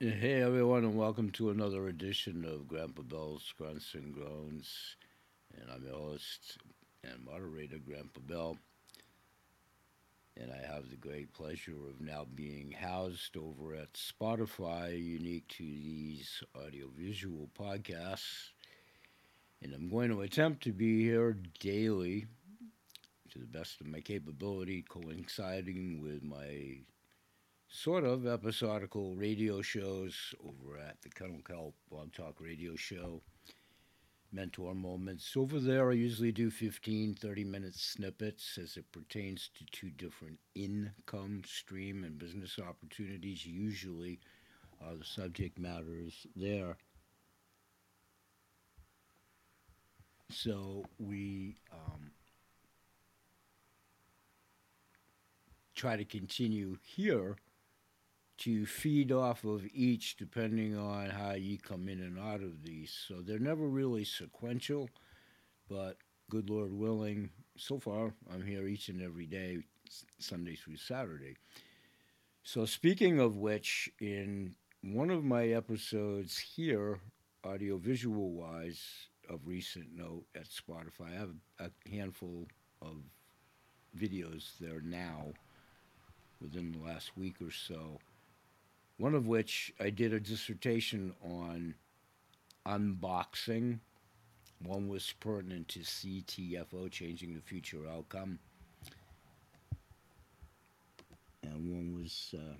Hey everyone, and welcome to another edition of Grandpa Bell's Grunts and Groans. And I'm your host and moderator, Grandpa Bell. And I have the great pleasure of now being housed over at Spotify, unique to these audiovisual podcasts. And I'm going to attempt to be here daily to the best of my capability, coinciding with my sort of episodical radio shows over at the Kennel Kelp Blog Talk radio show. Mentor moments. Over there, I usually do 15, 30 minute snippets as it pertains to two different income stream and business opportunities. Usually, uh, the subject matters there. So we um, try to continue here to feed off of each depending on how you come in and out of these. So they're never really sequential, but good Lord willing, so far I'm here each and every day, Sunday through Saturday. So, speaking of which, in one of my episodes here, audiovisual wise, of recent note at Spotify, I have a handful of videos there now within the last week or so one of which I did a dissertation on unboxing. One was pertinent to CTFO, changing the future outcome. And one was uh,